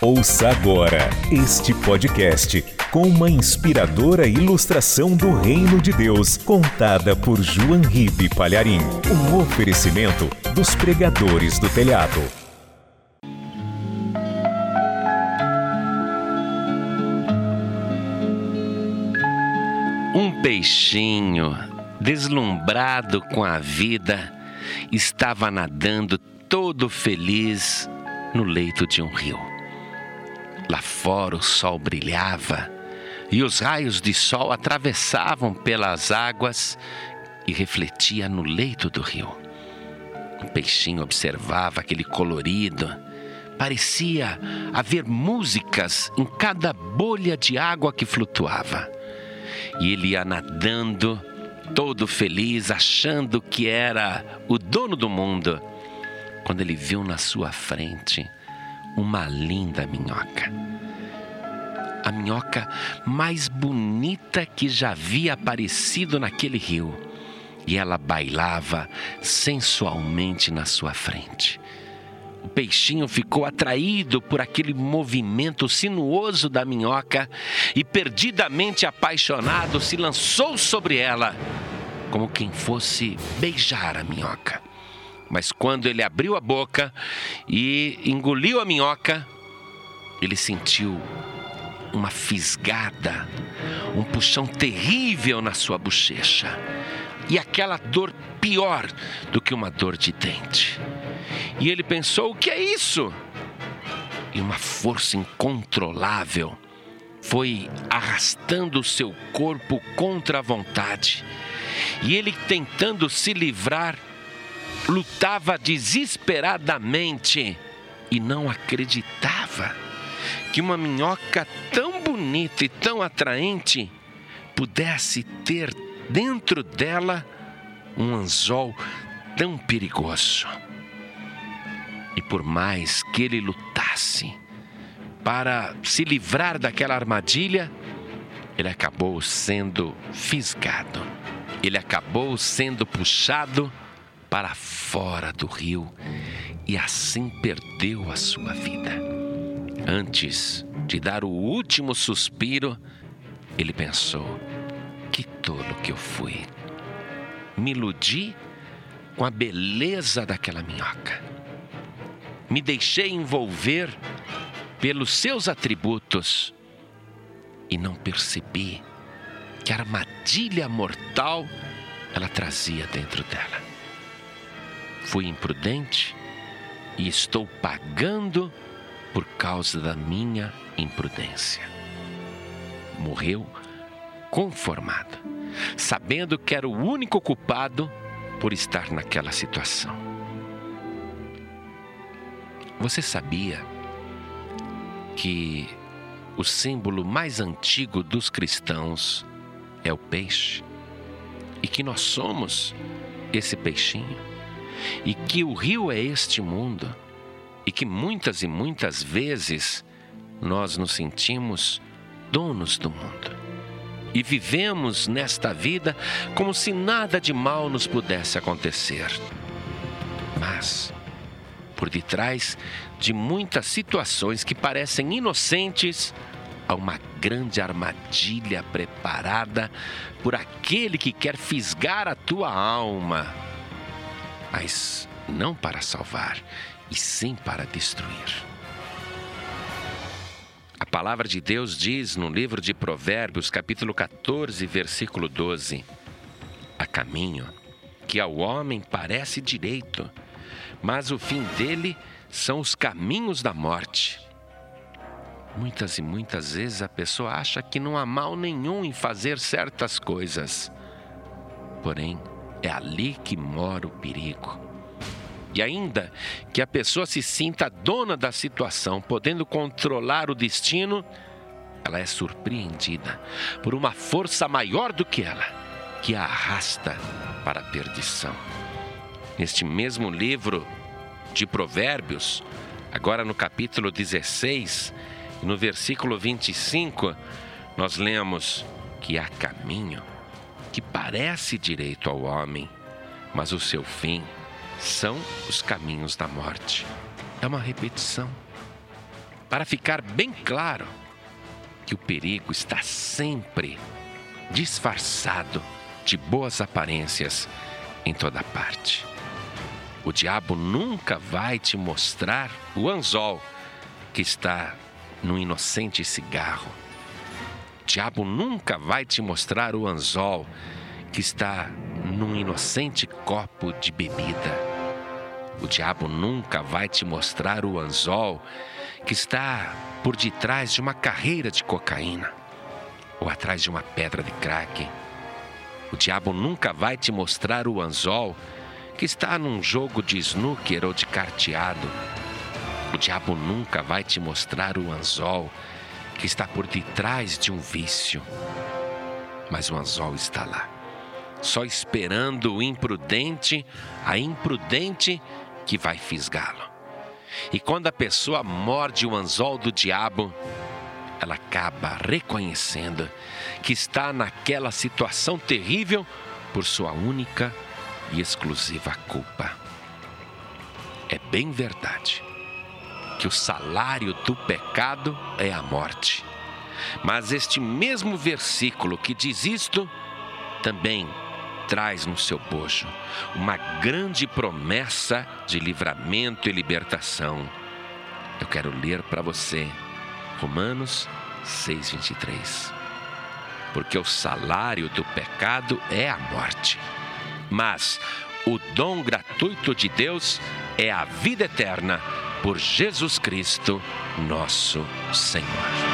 Ouça agora este podcast com uma inspiradora ilustração do Reino de Deus, contada por João Ribe Palharim. Um oferecimento dos pregadores do telhado. Um peixinho, deslumbrado com a vida, estava nadando todo feliz no leito de um rio. Lá fora o sol brilhava e os raios de sol atravessavam pelas águas e refletia no leito do rio. O peixinho observava aquele colorido. Parecia haver músicas em cada bolha de água que flutuava. E ele ia nadando, todo feliz, achando que era o dono do mundo, quando ele viu na sua frente uma linda minhoca. A minhoca mais bonita que já havia aparecido naquele rio. E ela bailava sensualmente na sua frente. O peixinho ficou atraído por aquele movimento sinuoso da minhoca e, perdidamente apaixonado, se lançou sobre ela, como quem fosse beijar a minhoca. Mas quando ele abriu a boca e engoliu a minhoca, ele sentiu uma fisgada, um puxão terrível na sua bochecha. E aquela dor pior do que uma dor de dente. E ele pensou: o que é isso? E uma força incontrolável foi arrastando o seu corpo contra a vontade. E ele, tentando se livrar, lutava desesperadamente e não acreditava que uma minhoca tão bonita e tão atraente pudesse ter dentro dela um anzol tão perigoso. E por mais que ele lutasse para se livrar daquela armadilha, ele acabou sendo fisgado, ele acabou sendo puxado para fora do rio e assim perdeu a sua vida. Antes de dar o último suspiro, ele pensou: que tolo que eu fui. Me iludi com a beleza daquela minhoca. Me deixei envolver pelos seus atributos e não percebi que armadilha mortal ela trazia dentro dela. Fui imprudente e estou pagando por causa da minha imprudência. Morreu conformado, sabendo que era o único culpado por estar naquela situação. Você sabia que o símbolo mais antigo dos cristãos é o peixe? E que nós somos esse peixinho? E que o rio é este mundo? E que muitas e muitas vezes nós nos sentimos donos do mundo e vivemos nesta vida como se nada de mal nos pudesse acontecer. Mas, por detrás de muitas situações que parecem inocentes, há uma grande armadilha preparada por aquele que quer fisgar a tua alma, mas não para salvar, e sim para destruir. A palavra de Deus diz no livro de Provérbios, capítulo 14, versículo 12: Há caminho que ao homem parece direito, mas o fim dele são os caminhos da morte. Muitas e muitas vezes a pessoa acha que não há mal nenhum em fazer certas coisas. Porém, é ali que mora o perigo. E ainda que a pessoa se sinta dona da situação, podendo controlar o destino, ela é surpreendida por uma força maior do que ela, que a arrasta para a perdição. Neste mesmo livro de Provérbios, agora no capítulo 16, no versículo 25, nós lemos que há caminho que parece direito ao homem, mas o seu fim são os caminhos da morte. É uma repetição. para ficar bem claro que o perigo está sempre disfarçado de boas aparências em toda parte. O diabo nunca vai te mostrar o anzol que está no inocente cigarro. Diabo nunca vai te mostrar o anzol que está num inocente copo de bebida. O diabo nunca vai te mostrar o anzol que está por detrás de uma carreira de cocaína ou atrás de uma pedra de crack. O diabo nunca vai te mostrar o anzol que está num jogo de snooker ou de carteado. O diabo nunca vai te mostrar o anzol que está por detrás de um vício. Mas o anzol está lá, só esperando o imprudente, a imprudente que vai fisgá-lo. E quando a pessoa morde o anzol do diabo, ela acaba reconhecendo que está naquela situação terrível por sua única e exclusiva culpa. É bem verdade que o salário do pecado é a morte. Mas este mesmo versículo que diz isto também traz no seu bojo uma grande promessa de livramento e libertação. Eu quero ler para você Romanos 6:23. Porque o salário do pecado é a morte, mas o dom gratuito de Deus é a vida eterna por Jesus Cristo, nosso Senhor.